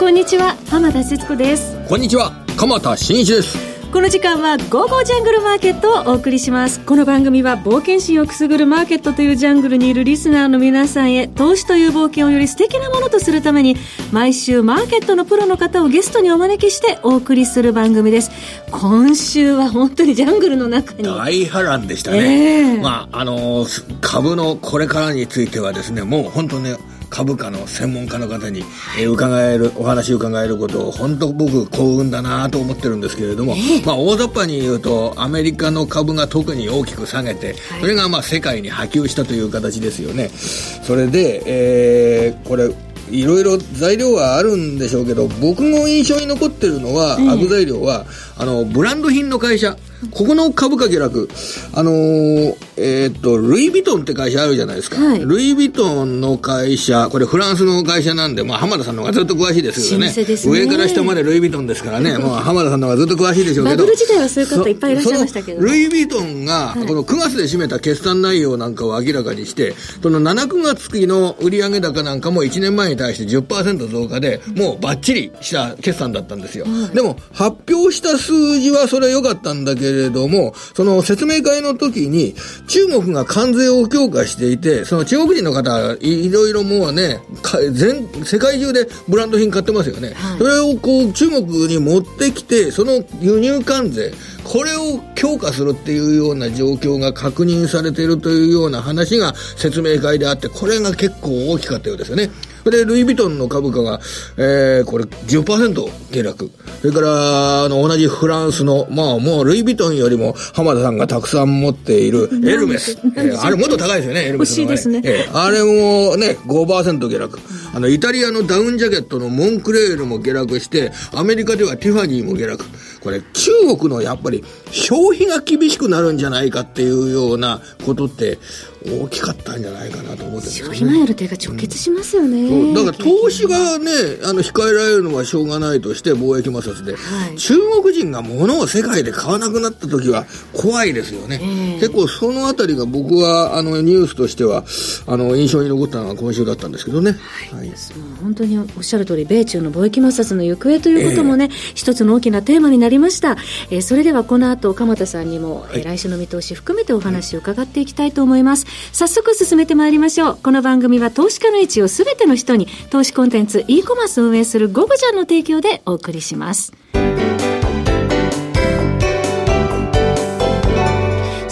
こんにちは浜田節子です。こんにちは鎌田新一です。この時間は「ゴーゴージャングルマーケット」をお送りします。この番組は冒険心をくすぐるマーケットというジャングルにいるリスナーの皆さんへ投資という冒険をより素敵なものとするために毎週マーケットのプロの方をゲストにお招きしてお送りする番組です。今週は本当にジャングルの中に大波乱でしたね、えー、まああの株のこれからについてはですねもう本当ね株価の専門家の方に、えー、伺える、お話伺えることを、本当僕幸運だなと思ってるんですけれども、まあ大雑把に言うと、アメリカの株が特に大きく下げて、それがまあ世界に波及したという形ですよね。それで、えー、これ、いろいろ材料はあるんでしょうけど、僕の印象に残ってるのは、悪材料は、あの、ブランド品の会社、ここの株価下落、あのー、えー、っと、ルイ・ヴィトンって会社あるじゃないですか。はい、ルイ・ヴィトンの会社、これフランスの会社なんで、まあ、浜田さんの方がずっと詳しいですよね。ね上から下までルイ・ヴィトンですからね、もう浜田さんの方がずっと詳しいでしょうけど。バブル時代はそういう方いっぱいいらっしゃいましたけど、ルイ・ヴィトンが、この9月で占めた決算内容なんかを明らかにして、その7、9月期の売上高なんかも1年前に対して10%増加で、もうバッチリした決算だったんですよ。でも、発表した数字はそれ良かったんだけれども、その説明会の時に、中国が関税を強化していて、その中国人の方、いろいろもうね、全、世界中でブランド品買ってますよね。はい、それをこう、中国に持ってきて、その輸入関税、これを強化するっていうような状況が確認されているというような話が説明会であって、これが結構大きかったようですよね。で、ルイ・ヴィトンの株価が、えー、これ10%下落。それから、あの、同じフランスの、まあ、もう、ルイ・ヴィトンよりも、浜田さんがたくさん持っている、エルメス。えー、あれもっと高いですよね、エルメスの、ね。欲しいですね。えー、あれもね、5%下落。あの、イタリアのダウンジャケットのモンクレールも下落して、アメリカではティファニーも下落。これ、中国のやっぱり、消費が厳しくなるんじゃないかっていうようなことって、大きかったんじゃないかなと思って、ね、消費前の低下直結しますよね、うん、だから投資がねあの控えられるのはしょうがないとして貿易摩擦で、はい、中国人が物を世界で買わなくなった時は怖いですよね、えー、結構そのあたりが僕はあのニュースとしてはあの印象に残ったのは今週だったんですけどね、はい、はい、本当におっしゃる通り米中の貿易摩擦の行方ということもね、えー、一つの大きなテーマになりました、えー、それではこの後鎌田さんにも、はい、来週の見通し含めてお話を伺っていきたいと思います、早速進めてまいりましょう。この番組は投資家の位置をすべての人に投資コンテンツ e コマース運営するゴブジャンの提供でお送りします。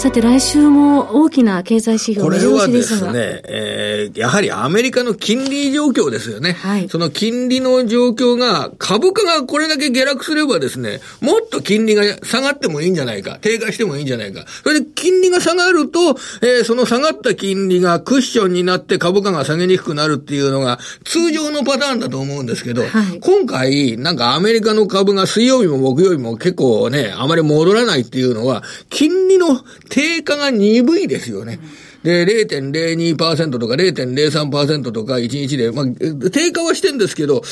さて来週も大きな経済指標これはですね、えー、やはりアメリカの金利状況ですよね。はい。その金利の状況が、株価がこれだけ下落すればですね、もっと金利が下がってもいいんじゃないか、低下してもいいんじゃないか。それで金利が下がると、えー、その下がった金利がクッションになって株価が下げにくくなるっていうのが通常のパターンだと思うんですけど、はい、今回、なんかアメリカの株が水曜日も木曜日も結構ね、あまり戻らないっていうのは、金利の低下が鈍いですよね。うんで、0.02%とか0.03%とか1日で、まあ、低下はしてんですけど、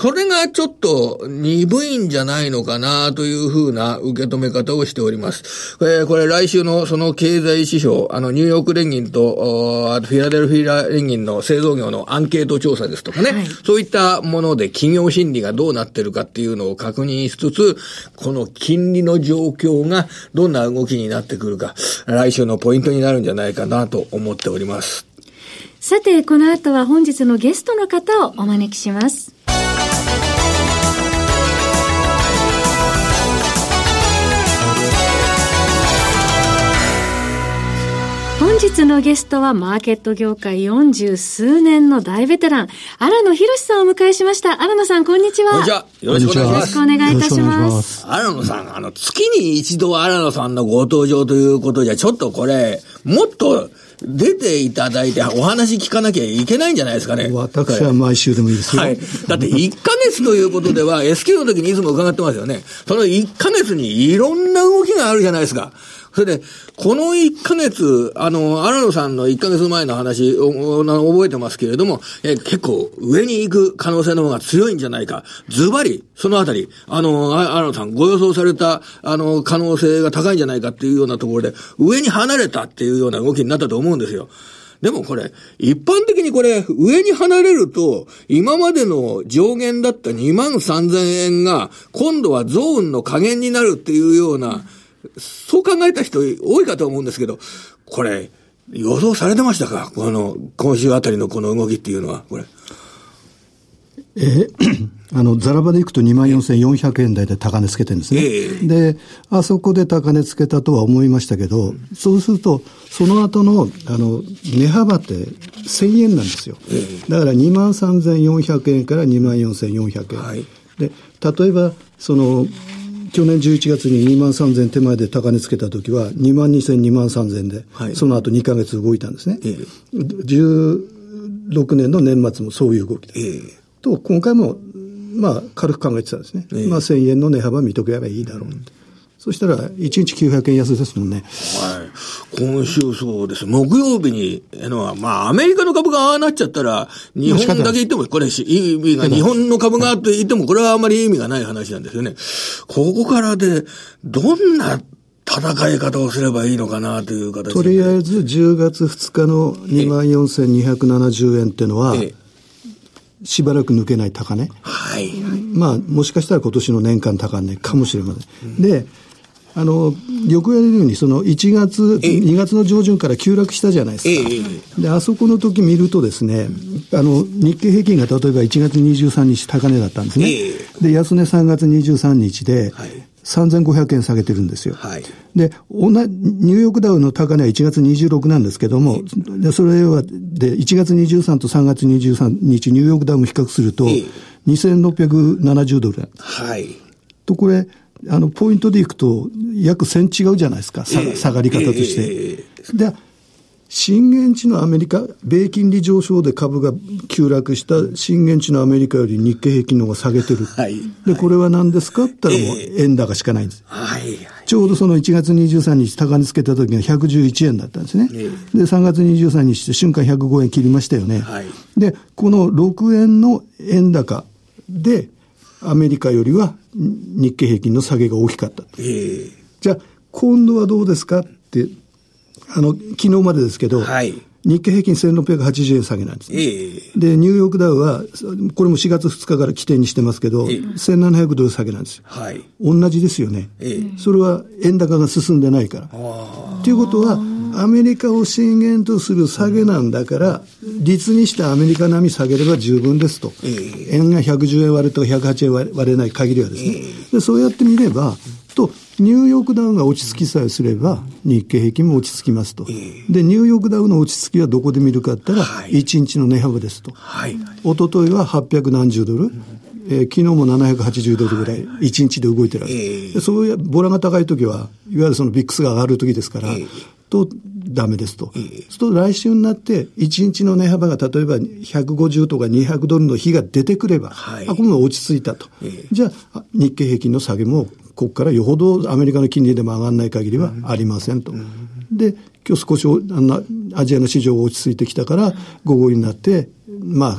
これがちょっと鈍いんじゃないのかなというふうな受け止め方をしております。えー、これ来週のその経済指標、あの、ニューヨーク連銀とフィラデルフィラ連銀の製造業のアンケート調査ですとかね、はい、そういったもので企業心理がどうなってるかっていうのを確認しつつ、この金利の状況がどんな動きになってくるか、来週のポイントになるんじゃないかなとと思っております。さて、この後は本日のゲストの方をお招きします。本日のゲストはマーケット業界40数年の大ベテラン、荒野博さんをお迎えしました。荒野さん、こんにちは。こんにちは。よろしくお願いします。よろしくお願いいたします。荒野さん、あの、月に一度荒野さんのご登場ということじゃ、ちょっとこれ、もっと、出ていただいてお話聞かなきゃいけないんじゃないですかね。私は毎週でもいいですよ。はい。だって1ヶ月ということでは S q の時にいつも伺ってますよね。その1ヶ月にいろんな動きがあるじゃないですか。それで、この1ヶ月、あの、荒野さんの1ヶ月前の話を覚えてますけれども、え結構上に行く可能性の方が強いんじゃないか。ズバリ、そのあたり、あの、荒野さんご予想された、あの、可能性が高いんじゃないかっていうようなところで、上に離れたっていうような動きになったと思うんですよ。でもこれ、一般的にこれ、上に離れると、今までの上限だった2万3000円が、今度はゾーンの加減になるっていうような、そう考えた人多いかと思うんですけど、これ、予想されてましたか？この、今週あたりのこの動きっていうのは、これ。え？あの、ザラバでいくと24,400円台で高値つけてるんですね。えー、で、あそこで高値つけたとは思いましたけど、そうすると、その後の、あの、値幅って1000円なんですよ。えー、だから23,400円から24,400円。はい、で、例えば、その、去年11月に2万3000手前で高値つけたときは、2万2000、2万3000で、はい、その後2か月動いたんですね。えー、16年の年末もそういう動きです。えー、と、今回もまあ、軽く考えてたんですね。えまあ、1000円の値幅見とけばいいだろう、うん、そしたら、1日900円安ですもんね。はい。今週そうです。木曜日に、あの、まあ、アメリカの株がああなっちゃったら、日本だけ言っても、これ、意味が、日本の株がと言っても、これはあまり意味がない話なんですよね。ここからで、どんな戦い方をすればいいのかなという形とりあえず10月2日の24,270円っていうのは、ええしばらく抜けない高値。はい。まあ、もしかしたら今年の年間高値かもしれません。うん、で、あの、よく言われるように、その1月、2月の上旬から急落したじゃないですか。で、あそこの時見るとですね、あの、日経平均が例えば1月23日高値だったんですね。で、安値3月23日で、3500円下げてるんですよ。はい、で、ニューヨークダウの高値は1月26なんですけども、でそれは、で、1月23と3月23日、ニューヨークダウン比較すると、2670ドル。はい。と、これ、あの、ポイントでいくと、約1000違うじゃないですか、下がり方として。で、震源地のアメリカ、米金利上昇で株が急落した震源地のアメリカより日経平均の方が下げてる。はい、で、これは何ですかって言ったらもう円高しかないんです。はい、ちょうどその1月23日高値つけた時が111円だったんですね。で、3月23日って瞬間105円切りましたよね。はい、で、この6円の円高で、アメリカよりは日経平均の下げが大きかった。じゃあ、今度はどうですかってあの、昨日までですけど、はい、日経平均1680円下げなんです、ね、えー、で、ニューヨークダウは、これも4月2日から起点にしてますけど、えー、1700ドル下げなんですよ。はい。同じですよね。えー、それは円高が進んでないから。ということは、アメリカを震源とする下げなんだから、率にしてアメリカ並み下げれば十分ですと。えー、円が110円割るとか108円割れない限りはですね。えー、でそうやってみれば、と、ニューヨークダウが落ち着きさえすれば、日経平均も落ち着きますと。で、ニューヨークダウの落ち着きはどこで見るかって言ったら、1日の値幅ですと。はい。一昨日は800何十ドル。えー、昨日も780ドルぐらい、1日で動いてるわけ、でそういうボラが高い時は、いわゆるそのビックスが上がる時ですから、と、ダメですと。そうすると来週になって、1日の値幅が例えば150とか200ドルの日が出てくれば、はい、あ、これも落ち着いたと。じゃあ、日経平均の下げもここからよほどアメリカの金利でも上がらない限りはありませんと。で、今日少しあのアジアの市場が落ち着いてきたから、午後になって、まあ、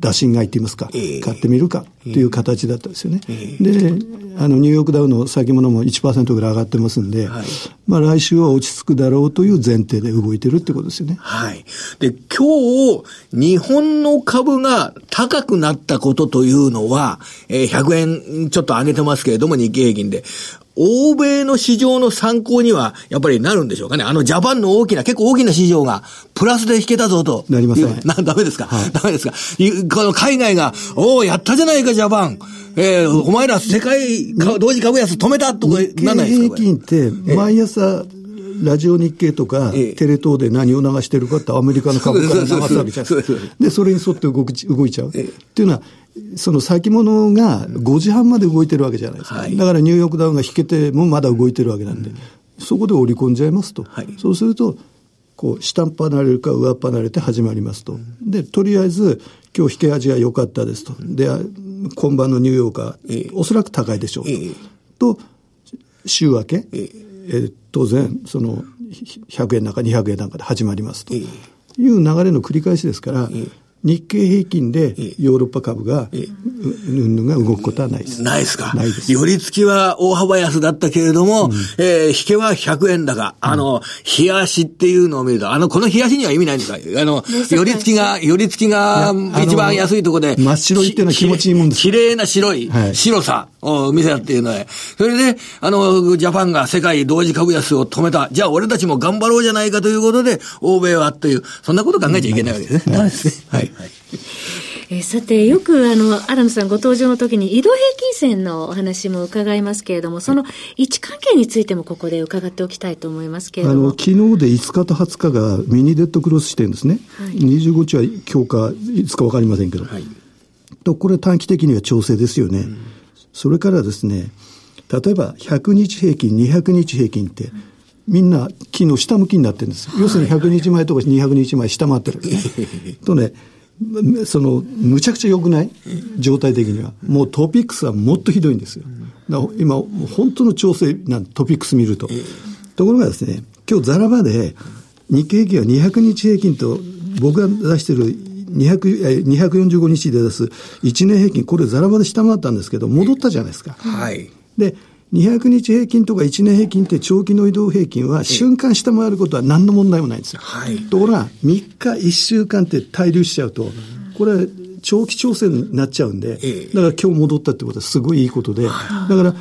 打診買いって言いますか、買ってみるかっていう形だったんですよね。で、あの、ニューヨークダウの先物も1%ぐらい上がってますんで、はい、まあ来週は落ち着くだろうという前提で動いてるってことですよね。はい。で、今日、日本の株が高くなったことというのは、えー、100円ちょっと上げてますけれども、日経平均で。欧米の市場の参考には、やっぱりなるんでしょうかね。あのジャパンの大きな、結構大きな市場が、プラスで引けたぞと。なりません。な、ダメですか、はい、ダメですか？この海外が、おおやったじゃないか、ジャパン。えー、お前ら世界、同時株安止めたとか、なんないですか平均って、毎朝、ラジオ日経とか、テレ東で何を流してるかってアメリカの株から流すわけじゃないですか。で、それに沿って動く動いちゃう。っていうのは、その先物が5時半まで動いてるわけじゃないですか。はい、だからニューヨークダウンが引けてもまだ動いてるわけなんで、うん、そこで織り込んじゃいますと。はい、そうすると、こう、下っ離れるか上っ離れて始まりますと。で、とりあえず、今日引け味が良かったですと。で、今晩のニューヨークは、おそらく高いでしょうと。と、週明け、えー、当然、その、100円なんか200円なんかで始まりますと。いう流れの繰り返しですから、日経平均でヨーロッパ株が、うんぬが動くことはないです。ないですか。ないです。寄り付きは大幅安だったけれども、うん、えー、引けは100円高。あの、冷やしっていうのを見ると、あの、この冷やしには意味ないんですかあの、寄り付きが、寄り付きが一番安いところで。真っ白いっていうのは気持ちいいもんです。綺麗な白い、白さを見せたっていうのは、それで、あの、ジャパンが世界同時株安を止めた。じゃあ俺たちも頑張ろうじゃないかということで、欧米はという、そんなこと考えちゃいけないわけですね。はい。えー、さて、よくあの、アラムさんご登場の時に移動平均線のお話も伺いますけれども、その位置関係についてもここで伺っておきたいと思いますけれども。あの、昨日で5日と20日がミニデッドクロスしてるんですね。はい、25日は今日かいつかわかりませんけど。はい、と、これ短期的には調整ですよね。うん、それからですね、例えば100日平均、200日平均って、みんな昨日下向きになってるんです。要するに100日前とか200日前下回ってる。とね、その、むちゃくちゃ良くない？状態的には。もうトピックスはもっとひどいんですよ。今、本当の調整なんトピックス見ると。ところがですね、今日ザラバで日経平均は200日平均と僕が出してる245日で出す1年平均、これザラバで下回ったんですけど、戻ったじゃないですか。はい。で、200日平均とか1年平均って長期の移動平均は瞬間下回ることは何の問題もないんですよ。はい、ところが3日、1週間って滞留しちゃうと、これ長期調整になっちゃうんで、だから今日戻ったってことはすごいいいことで、だから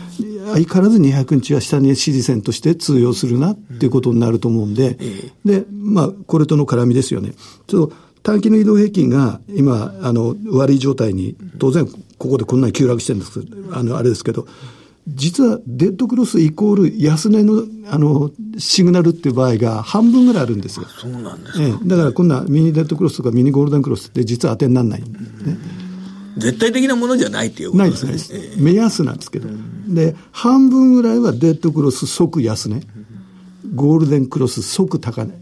相変わらず200日は下値支持線として通用するなっていうことになると思うんで、で、まあ、これとの絡みですよね。ちょっと短期の移動平均が今、あの、悪い状態に、当然ここでこんなに急落してるんですあの、あれですけど、実はデッドクロスイコール安値のあのシグナルっていう場合が半分ぐらいあるんですよ。そうなんですええ、だからこんなミニデッドクロスとかミニゴールデンクロスって実は当てにならない、ね。絶対的なものじゃないっていうことないですね。え目安なんですけど。で、半分ぐらいはデッドクロス即安値。ゴールデンクロス即高値。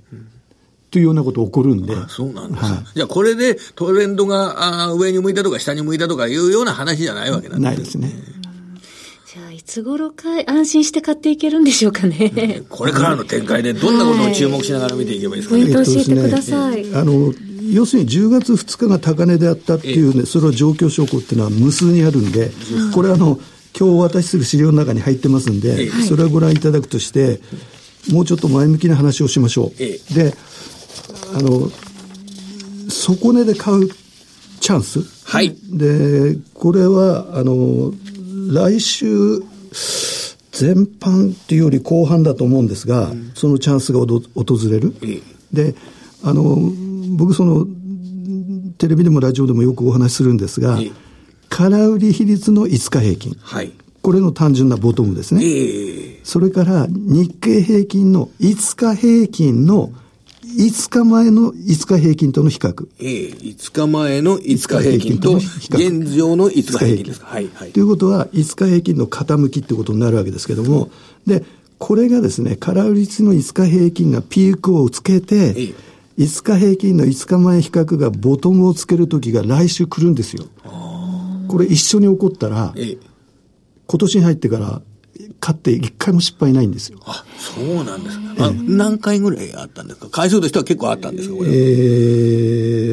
というようなこと起こるんで。そうなんです、はい、じゃあこれでトレンドがあ上に向いたとか下に向いたとかいうような話じゃないわけなんですないですね。じゃあ、いつ頃か安心して買っていけるんでしょうかね。これからの展開でどんなことを注目しながら見ていけばいいですかね。ポイント教えてください。あの、要するに10月2日が高値であったっていうね、それは状況証拠っていうのは無数にあるんで、これあの、今日お渡しする資料の中に入ってますんで、それはご覧いただくとして、もうちょっと前向きな話をしましょう。で、あの、底値で買うチャンス？はい。で、これは、あの、来週前半っていうより後半だと思うんですが、うん、そのチャンスが訪れる。で、あの、僕その、テレビでもラジオでもよくお話しするんですが、空売り比率の5日平均。はい。これの単純なボトムですね。それから日経平均の5日平均の5日前の5日平均との比較。ええ5日前の5日平均と、現状の5日平均ですか。はい、はい。ということは、5日平均の傾きってことになるわけですけども、で、これがですね、空売り率の5日平均がピークをつけて、ええ5日平均の5日前比較がボトムをつけるときが来週来るんですよ。これ一緒に起こったら、ええ、今年に入ってから買って一回も失敗ないんですよ。あ、そうなんですか。あ、何回ぐらいあったんですか？回数としては結構あったんですか？これ。え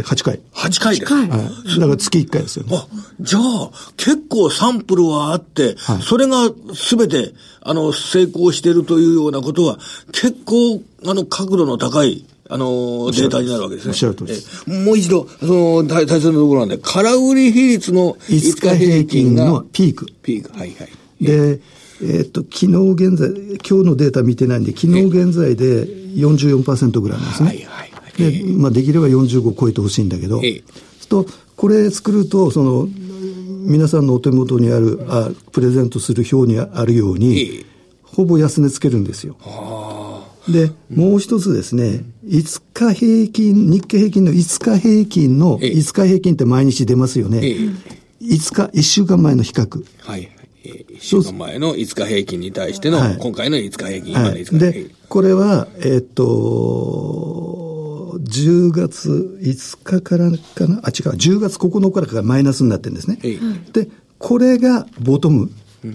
ー、8回。8回ですか、はい、だから月1回ですよね。あ、じゃあ、結構サンプルはあって、はい、それが全て、あの、成功しているというようなことは、結構、あの、角度の高い、あの、データになるわけですね。おっしゃる通りです。もう一度、その、大切なところなんで、空売り比率の5日平均のピーク。ピーク、はいはい。で、えっ、と、昨日現在、今日のデータ見てないんで、昨日現在で44%ぐらいなんですね。はいはい、はい。で、まあ、できれば45超えてほしいんだけど、えと、これ作ると、その、皆さんのお手元にある、あプレゼントする表にあるように、ほぼ安値つけるんですよ。で、もう一つですね、5日平均、日経平均の5日平均の、5日平均って毎日出ますよね。5日、1週間前の比較。はい。えー、1週間前の5日平均に対しての、はい、今回の5日平均、今の5日平均。で、これは、えー、っと、10月5日からかな？あ、違う、10月9日からマイナスになってるんですね。で、これがボトム。例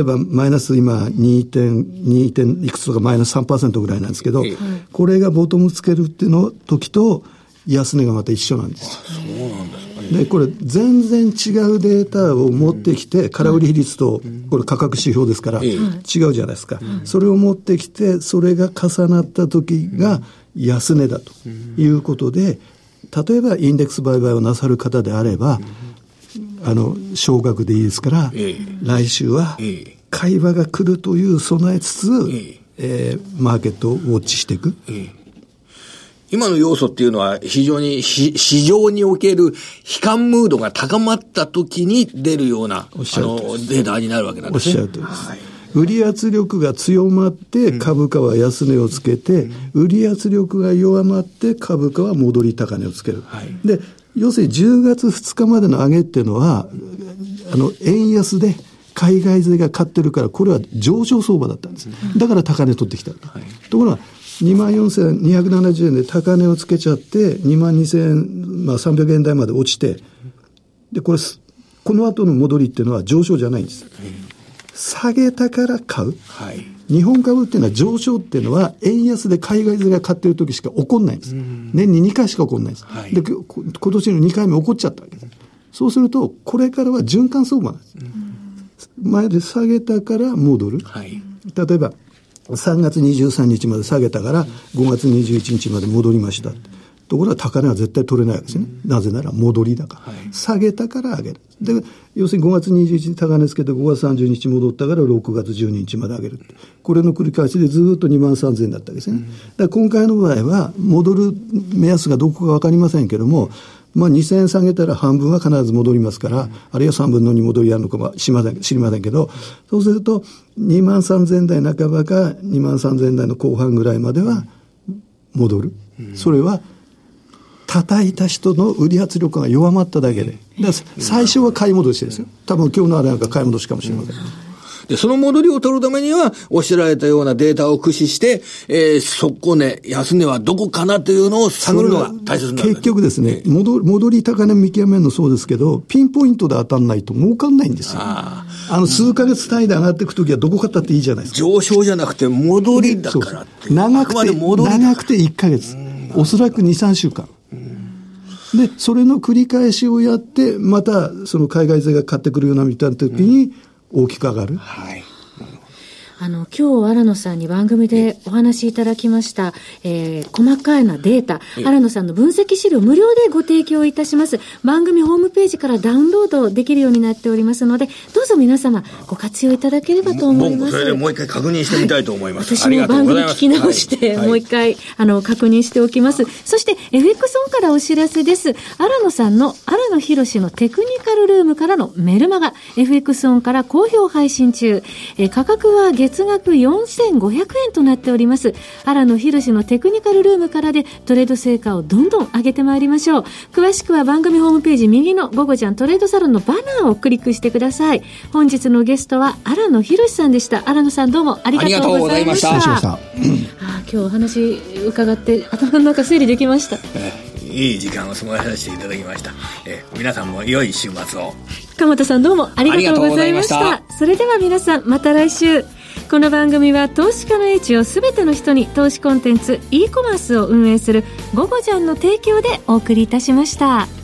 えば、マイナス今2点、2点いくつとかマイナス3%ぐらいなんですけど、これがボトムつけるっていうの時と、安値がまた一緒なんです。そうなんですで、これ全然違うデータを持ってきて、空売り比率と、これ価格指標ですから、違うじゃないですか。それを持ってきて、それが重なった時が安値だということで、例えばインデックス売買をなさる方であれば、あの、少額でいいですから、来週は会話が来るという備えつつ、えー、マーケットをウォッチしていく。今の要素っていうのは非常に市場における悲観ムードが高まった時に出るような、あの、データになるわけなんですね。おっしゃるとりです。はい売り圧力が強まって株価は安値をつけて、売り圧力が弱まって株価は戻り高値をつける。はい、で、要するに10月2日までの上げっていうのは、あの、円安で海外勢が買ってるから、これは上昇相場だったんです。だから高値取ってきた。はい、ところが、2万4270円で高値をつけちゃって、2万2300、まあ、300円台まで落ちて、で、これ、この後の戻りっていうのは上昇じゃないんです。下げたから買う。はい、日本株っていうのは上昇っていうのは、円安で海外勢が買ってる時しか起こんないんです。年に2回しか起こんないんです。はい、で、今年の2回目起こっちゃったわけです。そうすると、これからは循環相場なんです。前で下げたから戻る。はい、例えば、3月23日まで下げたから、5月21日まで戻りました。ところが高値は絶対取れないわけですね。なぜなら戻りだから。はい、下げたから上げる。で、要するに5月21日高値つけて5月30日戻ったから6月12日まで上げる。これの繰り返しでずっと2万3000円だったわけですね。だから今回の場合は、戻る目安がどこかわかりませんけども、まあ、2000円下げたら半分は必ず戻りますから、あるいは3分の2戻りやるのかもしません知りませんけど、そうすると、2万3000台半ばか2万3000台の後半ぐらいまでは戻る。それは、叩いた人の売り圧力が弱まっただけで。最初は買い戻しですよ。多分今日のあれなんか買い戻しかもしれません。で、その戻りを取るためには、おっしゃられたようなデータを駆使して、えー、底値、安値はどこかなというのを探るのが大切な結局ですね、戻戻り高値見極めるのそうですけど、ピンポイントで当たんないと儲かんないんですよ。あの、数ヶ月単位で上がっていくときはどこかったっていいじゃないですか。上昇じゃなくて戻りだからって長くて、長くて1ヶ月。おそらく2、3週間。で、それの繰り返しをやって、また、その海外勢が買ってくるようなみたいな時に、大きく上がる。はいあの、今日、荒野さんに番組でお話しいただきました、えー、細かいなデータ、荒野さんの分析資料無料でご提供いたします。番組ホームページからダウンロードできるようになっておりますので、どうぞ皆様ご活用いただければと思います。それでもう一回確認してみたいと思います。はい、私も番組聞き直して、もう一回、あの、確認しておきます。そして、FX オンからお知らせです。荒野さんの荒野博のテクニカルルームからのメルマガ、FX オンから好評配信中。えー、価格は月月額4500円となっております。荒野博のテクニカルルームからでトレード成果をどんどん上げてまいりましょう。詳しくは番組ホームページ右の午後ちゃんトレードサロンのバナーをクリックしてください。本日のゲストは荒野博さんでした。荒野さんどうもありがとうございました。あ今日お話伺って頭の中整理できました。いい時間を過ごさせていただきました。え皆さんも良い週末を。鎌田さんどうもありがとうございました。それでは皆さんまた来週。この番組は投資家の英知をすべての人に投資コンテンツ e コマースを運営する「ゴゴジャン」の提供でお送りいたしました。